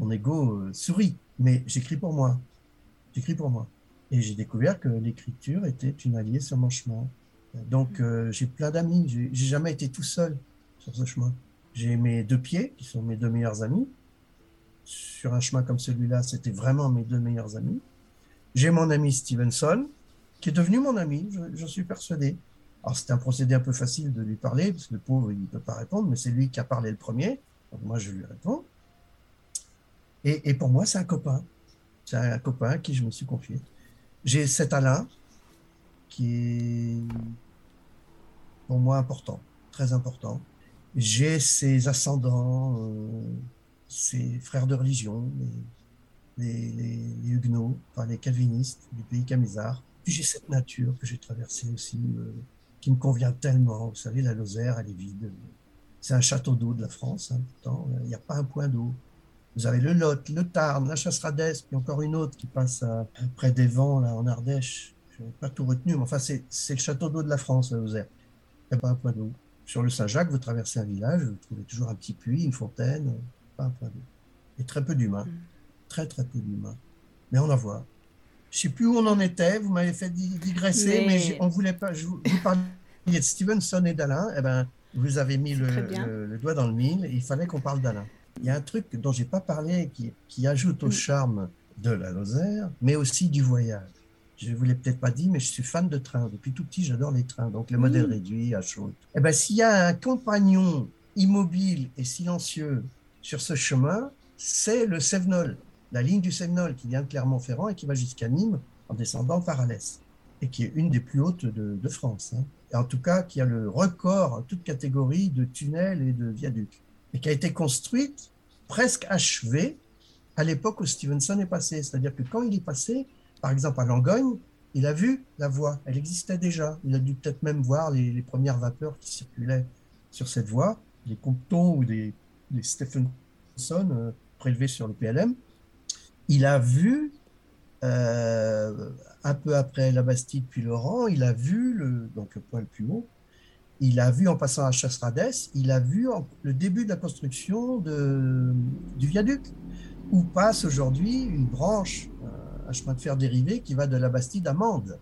euh, sourit. Mais j'écris pour moi, j'écris pour moi. Et j'ai découvert que l'écriture était une alliée sur mon chemin. Donc euh, j'ai plein d'amis, j'ai jamais été tout seul sur ce chemin. J'ai mes deux pieds, qui sont mes deux meilleurs amis. Sur un chemin comme celui-là, c'était vraiment mes deux meilleurs amis. J'ai mon ami Stevenson, qui est devenu mon ami, je, suis persuadé. Alors c'est un procédé un peu facile de lui parler, parce que le pauvre, il ne peut pas répondre, mais c'est lui qui a parlé le premier. Donc moi, je lui réponds. Et, pour moi, c'est un copain. C'est un copain à qui je me suis confié. J'ai cet Alain, qui est pour moi important, très important. J'ai ses ascendants, euh, ses frères de religion, les, les, huguenots, enfin les calvinistes du pays camisard. Puis j'ai cette nature que j'ai traversée aussi, euh, qui me convient tellement. Vous savez, la Lozère, elle est vide. C'est un château d'eau de la France, hein, pourtant, il n'y a pas un point d'eau. Vous avez le Lot, le Tarn, la Chasseradès, puis encore une autre qui passe près des vents, là, en Ardèche. Je n'ai pas tout retenu, mais enfin, c'est le château d'eau de la France, la Lozère. Il n'y a pas un point d'eau. Sur le Saint-Jacques, vous traversez un village, vous trouvez toujours un petit puits, une fontaine, pas un point d'eau. Et très peu d'humains. Mm. Très, très peu d'humains. Mais on en voit. Je ne sais plus où on en était, vous m'avez fait digresser, mais, on voulait pas. Je vous, parliez de Stevenson et d'Alain, eh ben, vous avez mis le, doigt dans le mille, il fallait qu'on parle d'Alain. Il y a un truc dont j'ai pas parlé qui, qui ajoute au mm. charme de la Lozère, mais aussi du voyage je ne vous l'ai peut-être pas dit, mais je suis fan de train. Depuis tout petit, j'adore les trains. Donc, les modèles réduits à chaud. Eh ben, s'il y a un compagnon immobile et silencieux sur ce chemin, c'est le Sévenol, la ligne du Sévenol qui vient de Clermont-Ferrand et qui va jusqu'à Nîmes en descendant par Alès et qui est une des plus hautes de, France. Hein. Et en tout cas, qui a le record en toute catégorie de tunnels et de viaducs et qui a été construite presque achevée à l'époque où Stevenson est passé. C'est-à-dire que quand il est passé, par exemple, à Langogne, il a vu la voie, elle existait déjà. Il a dû peut-être même voir les, premières vapeurs qui circulaient sur cette voie, des Compton ou des, Stephenson euh, prélevés sur le PLM. Il a vu, euh, un peu après la Bastide puis Laurent, il a vu, le, donc le point le plus haut, il a vu en passant à Chasseradès, il a vu le début de la construction de, du viaduc, où passe aujourd'hui une branche un chemin de fer dérivé qui va de la Bastide à Mende,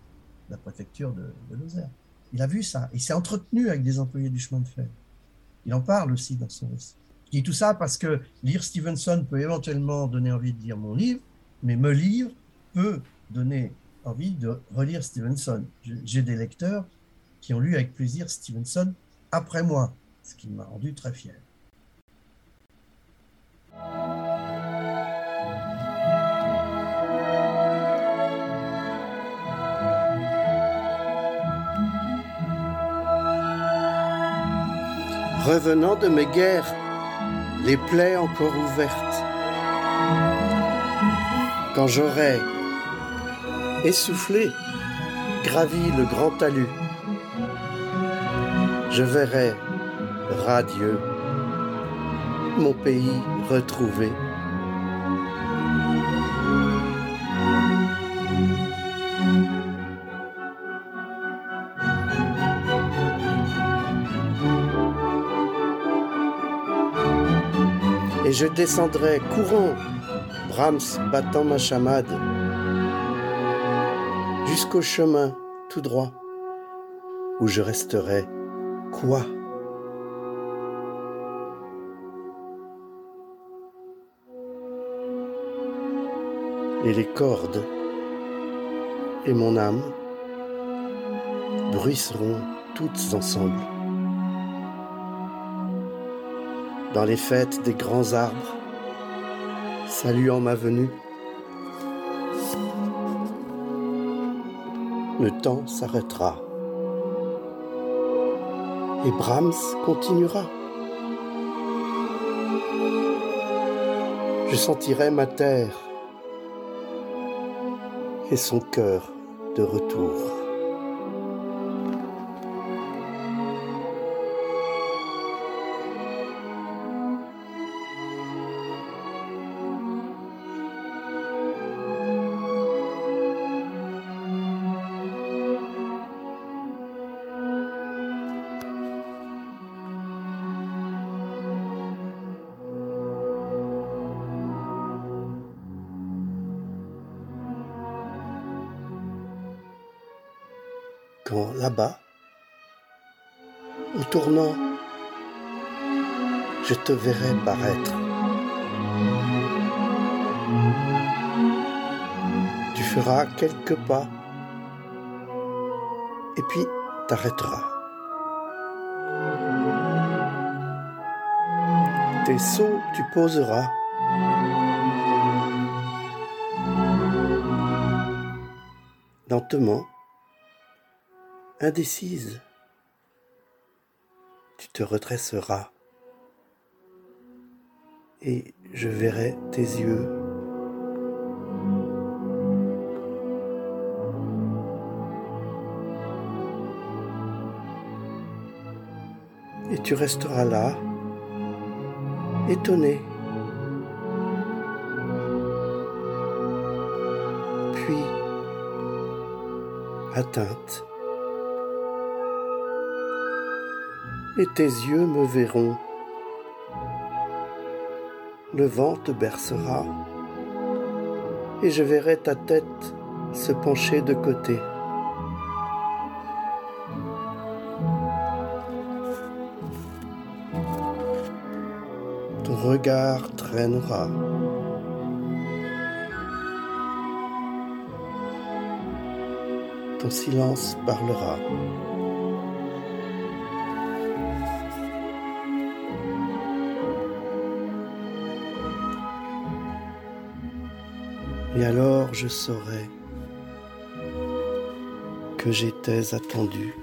la préfecture de, de Lozère. Il a vu ça. Il s'est entretenu avec des employés du chemin de fer. Il en parle aussi dans son récit. Je dis tout ça parce que lire Stevenson peut éventuellement donner envie de lire mon livre, mais me lire peut donner envie de relire Stevenson. J'ai des lecteurs qui ont lu avec plaisir Stevenson après moi, ce qui m'a rendu très fier.
revenant de mes guerres, les plaies encore ouvertes. Quand j'aurai essoufflé, gravi le grand talus, je verrai, radieux, mon pays retrouvé. Je descendrai courant, Brahms battant ma chamade, jusqu'au chemin tout droit, où je resterai quoi? Et les cordes et mon âme bruisseront toutes ensemble. Dans les fêtes des grands arbres, saluant ma venue. Le temps s'arrêtera et Brahms continuera. je sentirai ma terre et son cœur de retour. Je te verrai paraître. Tu feras quelques pas et puis t'arrêteras. Tes sauts, tu poseras. Lentement, indécise, tu te redresseras et je verrai tes yeux. Et tu resteras là, étonné. Puis, atteinte. et tes yeux me verront. Le vent te bercera et je verrai ta tête se pencher de côté. Ton regard traînera. Ton silence parlera. Et alors je saurai que j'étais attendu.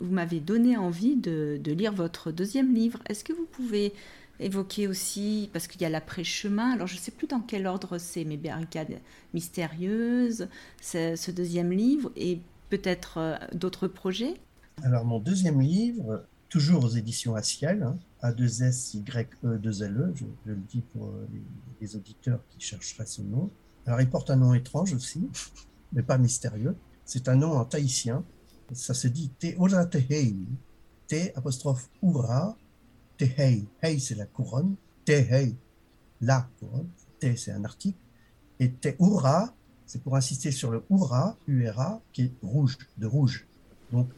Vous m'avez donné envie de, de, lire votre deuxième livre. Est-ce que vous pouvez évoquer aussi, parce qu'il y a l'après-chemin, alors je ne sais plus dans quel ordre c'est, mais Barricades mystérieuses, ce deuxième livre, et peut-être euh, d'autres projets
Alors mon deuxième livre, toujours aux éditions Aciel, hein, A2SYE2LE, je, je, le dis pour euh, les, auditeurs qui chercheraient ce nom. Alors il porte un nom étrange aussi, mais pas mystérieux. C'est un nom en tahitien. Ça se dit Te Ora Tehei, T apostrophe Ura, Tehei. Hei, c'est la couronne. Tehei, la couronne. Te, c'est un article. Et Teura, c'est pour insister sur le Ura, URA, qui est rouge, de rouge. Donc,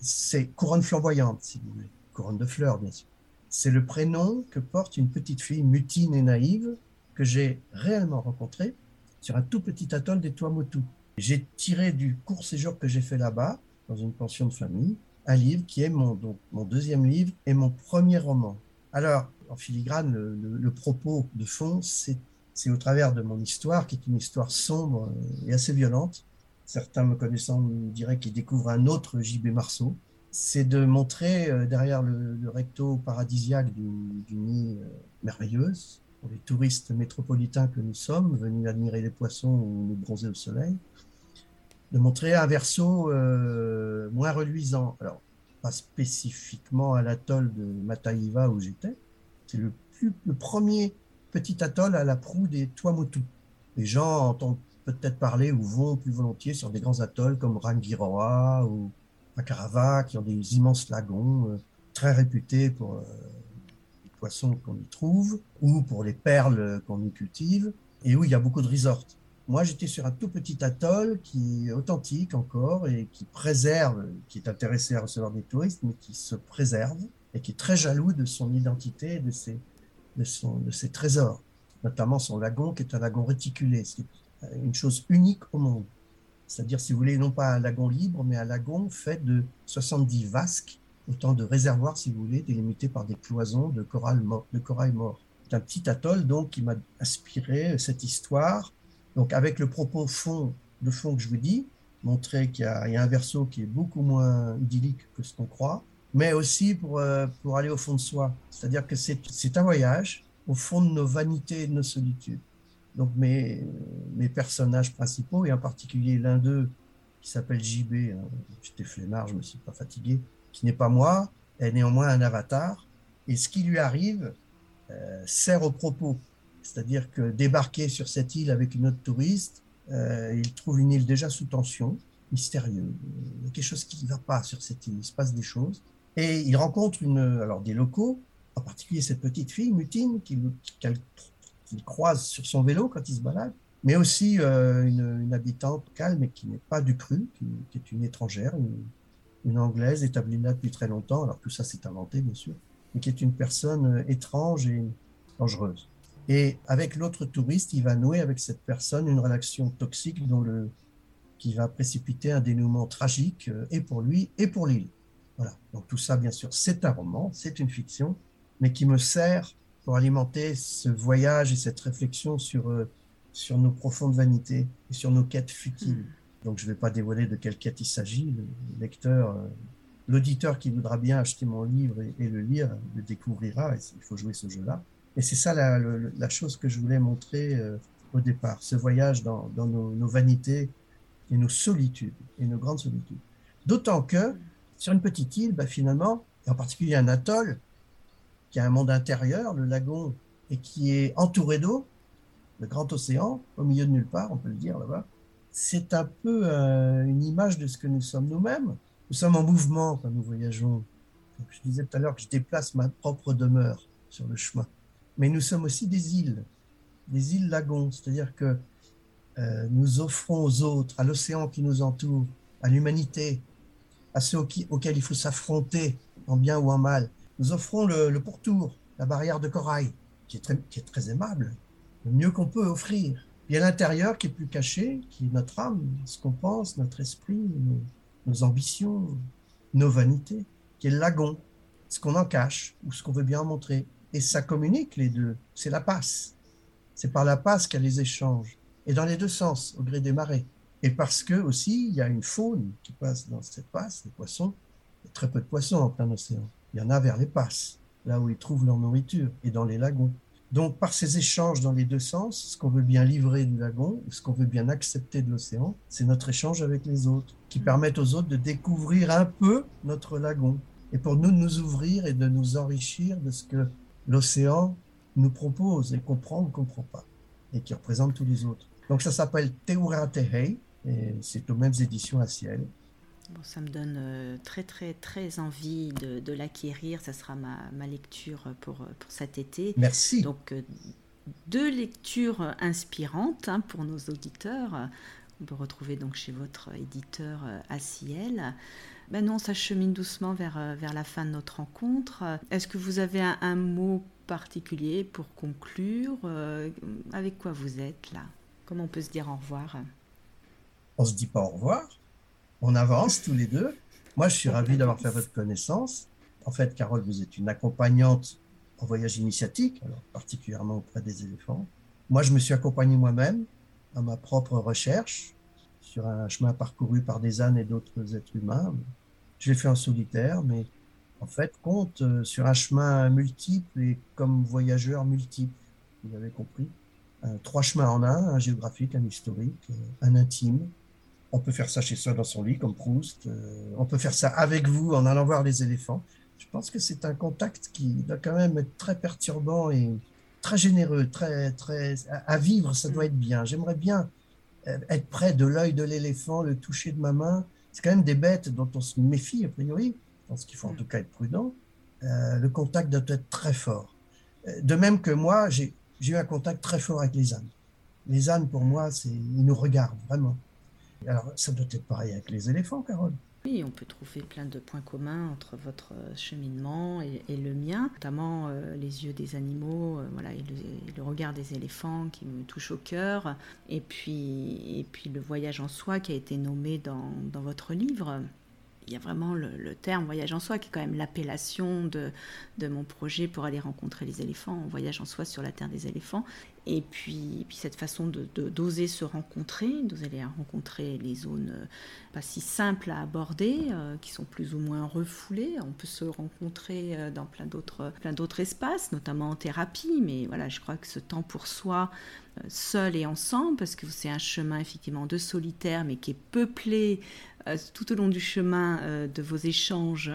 c'est couronne flamboyante, si vous voulez. Couronne de fleurs, bien sûr. C'est le prénom que porte une petite fille mutine et naïve que j'ai réellement rencontrée sur un tout petit atoll des Tuamotu. J'ai tiré du court séjour que j'ai fait là-bas, dans une pension de famille, un livre qui est mon, deuxième livre et mon premier roman. Alors, en filigrane, le, propos de fond, c'est au travers de mon histoire, qui est une histoire sombre et assez violente. Certains me connaissant me diraient qu'ils découvrent un autre JB Marceau. C'est de montrer euh, derrière le, le, recto paradisiaque d'une île euh, merveilleuse, pour les touristes métropolitains que nous sommes, venus admirer les poissons ou nous bronzer au soleil, de montrer un verso euh, moins reluisant. Alors, pas spécifiquement à l'atoll de Mataiva où j'étais. C'est le, le premier petit atoll à la proue des Tuamotu. Les gens entendent peut-être parler ou vont plus volontiers sur des grands atolls comme Rangiroa ou Akarava, qui ont des immenses lagons euh, très réputés pour euh, les poissons qu'on y trouve ou pour les perles qu'on y cultive et où il y a beaucoup de resorts. Moi, j'étais sur un tout petit atoll qui est authentique encore et qui préserve, qui est intéressé à recevoir des touristes, mais qui se préserve et qui est très jaloux de son identité et de ses, de, son, de ses trésors, notamment son lagon qui est un lagon réticulé, c'est une chose unique au monde. C'est-à-dire, si vous voulez, non pas un lagon libre, mais un lagon fait de 70 vasques, autant de réservoirs, si vous voulez, délimités par des cloisons de corail mort. Mort. un petit atoll donc qui m'a inspiré cette histoire. Donc avec le propos fond, de fond que je vous dis, montrer qu'il y, a un verso qui est beaucoup moins idyllique que ce qu'on croit, mais aussi pour, euh, pour aller au fond de soi. C'est-à-dire que c'est un voyage au fond de nos vanités et de nos solitudes. Donc mes, mes personnages principaux, et en particulier l'un d'eux qui s'appelle JB, hein, j'étais flemmard, je me suis pas fatigué, qui n'est pas moi, est néanmoins un avatar, et ce qui lui arrive euh, sert au propos. C'est-à-dire que débarquer sur cette île avec une autre touriste, euh, il trouve une île déjà sous tension, mystérieuse. Il y a quelque chose qui ne va pas sur cette île, il se passe des choses. Et il rencontre une, alors des locaux, en particulier cette petite fille, Mutine, qu'il croise sur son vélo quand il se balade, mais aussi euh, une, habitante calme et qui n'est pas du cru, qui, est une étrangère, une, une, anglaise établie là depuis très longtemps. Alors tout ça c'est inventé bien sûr, mais qui est une personne étrange et dangereuse. Et avec l'autre touriste, il va nouer avec cette personne une relation toxique dont le, qui va précipiter un dénouement tragique euh, et pour lui et pour l'île. Voilà. Donc tout ça, bien sûr, c'est un roman, c'est une fiction, mais qui me sert pour alimenter ce voyage et cette réflexion sur, euh, sur nos profondes vanités et sur nos quêtes futiles. Hmm. Donc je ne vais pas dévoiler de quelle quête il s'agit. Le lecteur, euh, l'auditeur qui voudra bien acheter mon livre et, et le lire, le découvrira. il faut jouer ce jeu-là. Et c'est ça la, chose que je voulais montrer euh, au départ, ce voyage dans, nos, vanités et nos solitudes, et nos grandes solitudes. D'autant que sur une petite île, bah, finalement, et en particulier un atoll, qui a un monde intérieur, le lagon, et qui est entouré d'eau, le grand océan, au milieu de nulle part, on peut le dire là-bas, c'est un peu euh, une image de ce que nous sommes nous-mêmes. Nous sommes en mouvement quand nous voyageons. je disais tout à l'heure que je déplace ma propre demeure sur le chemin mais nous sommes aussi des îles, des îles lagons, c'est-à-dire que euh, nous offrons aux autres, à l'océan qui nous entoure, à l'humanité, à ceux auxquels il faut s'affronter en bien ou en mal, nous offrons le, pourtour, la barrière de corail, qui est très, aimable, le mieux qu'on peut offrir. Il y a l'intérieur qui est plus caché, qui est notre âme, ce qu'on pense, notre esprit, nos, nos ambitions, nos vanités, qui est le lagon, ce qu'on en cache ou ce qu'on veut bien en montrer et ça communique les deux. C'est la passe. C'est par la passe qu'il y a les échanges. Et dans les deux sens, au gré des marées. Et parce que aussi, il y a une faune qui passe dans cette passe, les poissons. Il y a très peu de poissons en plein océan. Il y en a vers les passes, là où ils trouvent leur nourriture, et dans les lagons. Donc, par ces échanges dans les deux sens, ce qu'on veut bien livrer du lagon, ce qu'on veut bien accepter de l'océan, c'est notre échange avec les autres, qui permettent aux autres de découvrir un peu notre lagon. Et pour nous de nous ouvrir et de nous enrichir de ce que l'océan nous propose et comprend ou ne comprend pas, et qui représente tous les autres. Donc ça s'appelle Teura Tehei, et c'est aux mêmes éditions à ciel.
Bon, ça me donne euh, très très très envie de, l'acquérir. Ça sera ma, ma, lecture pour, pour cet été.
Merci.
Donc euh, deux lectures inspirantes hein, pour nos auditeurs. On peut retrouver donc chez votre éditeur euh, à ciel. Ben non, ça chemine doucement vers, euh, vers la fin de notre rencontre. Est-ce que vous avez un, mot particulier pour conclure euh, Avec quoi vous êtes là? Comment on peut se dire au revoir?
On se dit pas au revoir. On avance tous les deux. Moi, je suis ravi d'avoir fait votre connaissance. En fait, Carole, vous êtes une accompagnante en voyage initiatique, alors particulièrement auprès des éléphants. Moi, je me suis accompagné moi-même à ma propre recherche sur un chemin parcouru par des ânes et d'autres êtres humains. Je l'ai fait en solitaire, mais en fait, compte euh, sur un chemin multiple et comme voyageur multiple. Vous avez compris. trois chemins en un, un géographique, un historique, euh, un intime. On peut faire ça chez soi dans son lit, comme Proust. Euh, on peut faire ça avec vous en allant voir les éléphants. Je pense que c'est un contact qui doit quand même être très perturbant et très généreux, très, très à vivre. Ça doit être bien. J'aimerais bien être près de l'œil de l'éléphant, le toucher de ma main, c'est quand même des bêtes dont on se méfie a priori. Je pense qu'il faut en tout cas être prudent. Euh, le contact doit être très fort. Euh, de même que moi, j'ai eu un contact très fort avec les ânes. Les ânes, pour moi, ils nous regardent vraiment. Alors, ça doit être pareil avec les éléphants, Carole.
Oui, on peut trouver plein de points communs entre votre cheminement et, le mien, notamment euh, les yeux des animaux, euh, voilà, et le, regard des éléphants qui me touche au cœur, et puis, et puis le voyage en soi qui a été nommé dans votre livre. Il y a vraiment le, terme voyage en soi qui est quand même l'appellation de, de mon projet pour aller rencontrer les éléphants, voyage en soi sur la terre des éléphants. Et puis, puis cette façon de, d'oser se rencontrer, d'oser aller rencontrer les zones euh, pas si simples à aborder, euh, qui sont plus ou moins refoulées. On peut se rencontrer euh, dans plein d'autres, plein d'autres espaces, notamment en thérapie, mais voilà, je crois que ce temps pour soi, seul et ensemble, parce que c'est un chemin effectivement de solitaire, mais qui est peuplé tout au long du chemin de vos échanges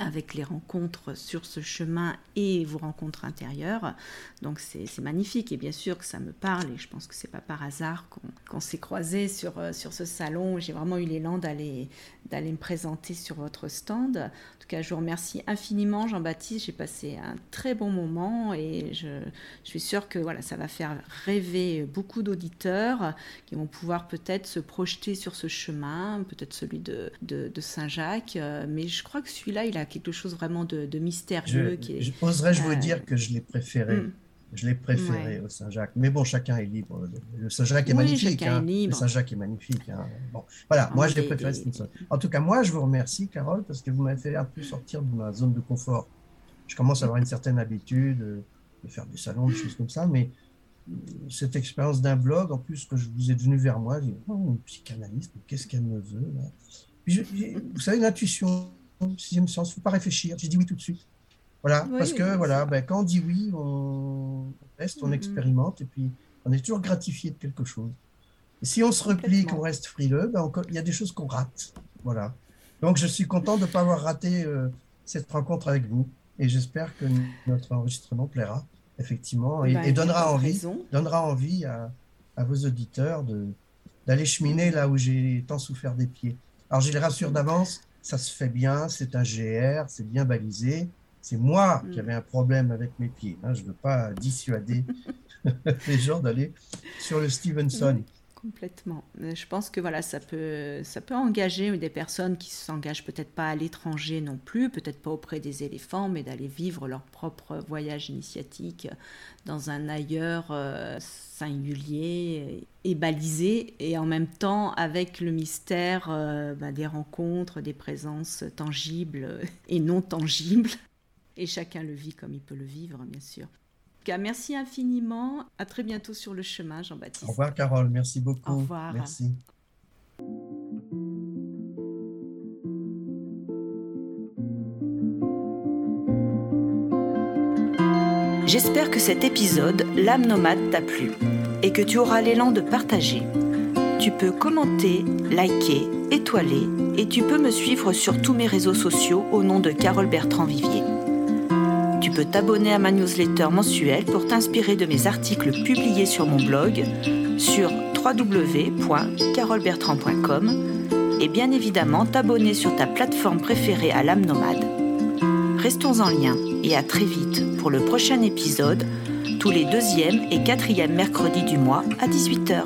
avec les rencontres sur ce chemin et vos rencontres intérieures. Donc c'est magnifique et bien sûr que ça me parle et je pense que c'est pas par hasard qu'on s'est croisés sur, euh, sur ce salon. J'ai vraiment eu l'élan d'aller me présenter sur votre stand. En tout cas, je vous remercie infiniment Jean-Baptiste. J'ai passé un très bon moment et je, suis sûre que voilà, ça va faire rêver beaucoup d'auditeurs qui vont pouvoir peut-être se projeter sur ce chemin, peut-être celui de, de, de Saint-Jacques. Euh, mais je crois que celui-là, il a quelque chose vraiment de, mystérieux.
Je,
qui est,
je oserais-je vous euh, dire que je l'ai préféré. Hmm. Je l'ai préféré au Saint-Jacques. Mais bon, chacun est libre. Le Saint-Jacques est magnifique. Hein. Le Saint-Jacques est magnifique. Hein. Bon, voilà, moi je l'ai préféré. En tout cas, moi je vous remercie, Carole, parce que vous m'avez fait un peu sortir de ma zone de confort. Je commence à avoir une certaine habitude de faire des salons, des choses comme ça, mais euh, cette expérience d'un blog, en plus que je vous êtes venu vers moi, je dis, oh, une psychanalyste, qu'est-ce qu'elle me veut Vous savez, l'intuition, sixième sens, il ne faut pas réfléchir. J'ai dit oui tout de suite. Voilà, parce que voilà, ben, quand on dit oui, on teste, on mm-hmm. expérimente, et puis on est toujours gratifié de quelque chose. Et si on se replie, qu'on reste frileux, ben, il y a des choses qu'on rate. Voilà. Donc je suis content de ne pas avoir raté euh, cette rencontre avec vous, et j'espère que notre enregistrement plaira, effectivement, et, ben, donnera, envie, donnera envie à, à vos auditeurs d'aller cheminer là où j'ai tant souffert des pieds. Alors je les rassure d'avance, ça se fait bien, c'est un GR, c'est bien balisé. C'est moi qui mm. avais un problème avec mes pieds. Hein. Je ne veux pas dissuader les gens d'aller sur le Stevenson.
Complètement. Je pense que voilà, ça peut, ça peut engager des personnes qui s'engagent peut-être pas à l'étranger non plus, peut-être pas auprès des éléphants, mais d'aller vivre leur propre voyage initiatique dans un ailleurs euh, singulier et balisé, et en même temps avec le mystère euh, bah, des rencontres, des présences tangibles et non tangibles. Et chacun le vit comme il peut le vivre, bien sûr merci infiniment. À très bientôt sur le chemin, Jean-Baptiste.
Au revoir, Carole. Merci beaucoup.
Au revoir.
Merci.
J'espère que cet épisode, L'âme nomade, t'a plu et que tu auras l'élan de partager. Tu peux commenter, liker, étoiler et tu peux me suivre sur tous mes réseaux sociaux au nom de Carole Bertrand Vivier. Tu peux t'abonner à ma newsletter mensuelle pour t'inspirer de mes articles publiés sur mon blog sur www.carolbertrand.com et bien évidemment t'abonner sur ta plateforme préférée à l'âme nomade. Restons en lien et à très vite pour le prochain épisode, tous les deuxième et quatrième mercredis du mois à 18h.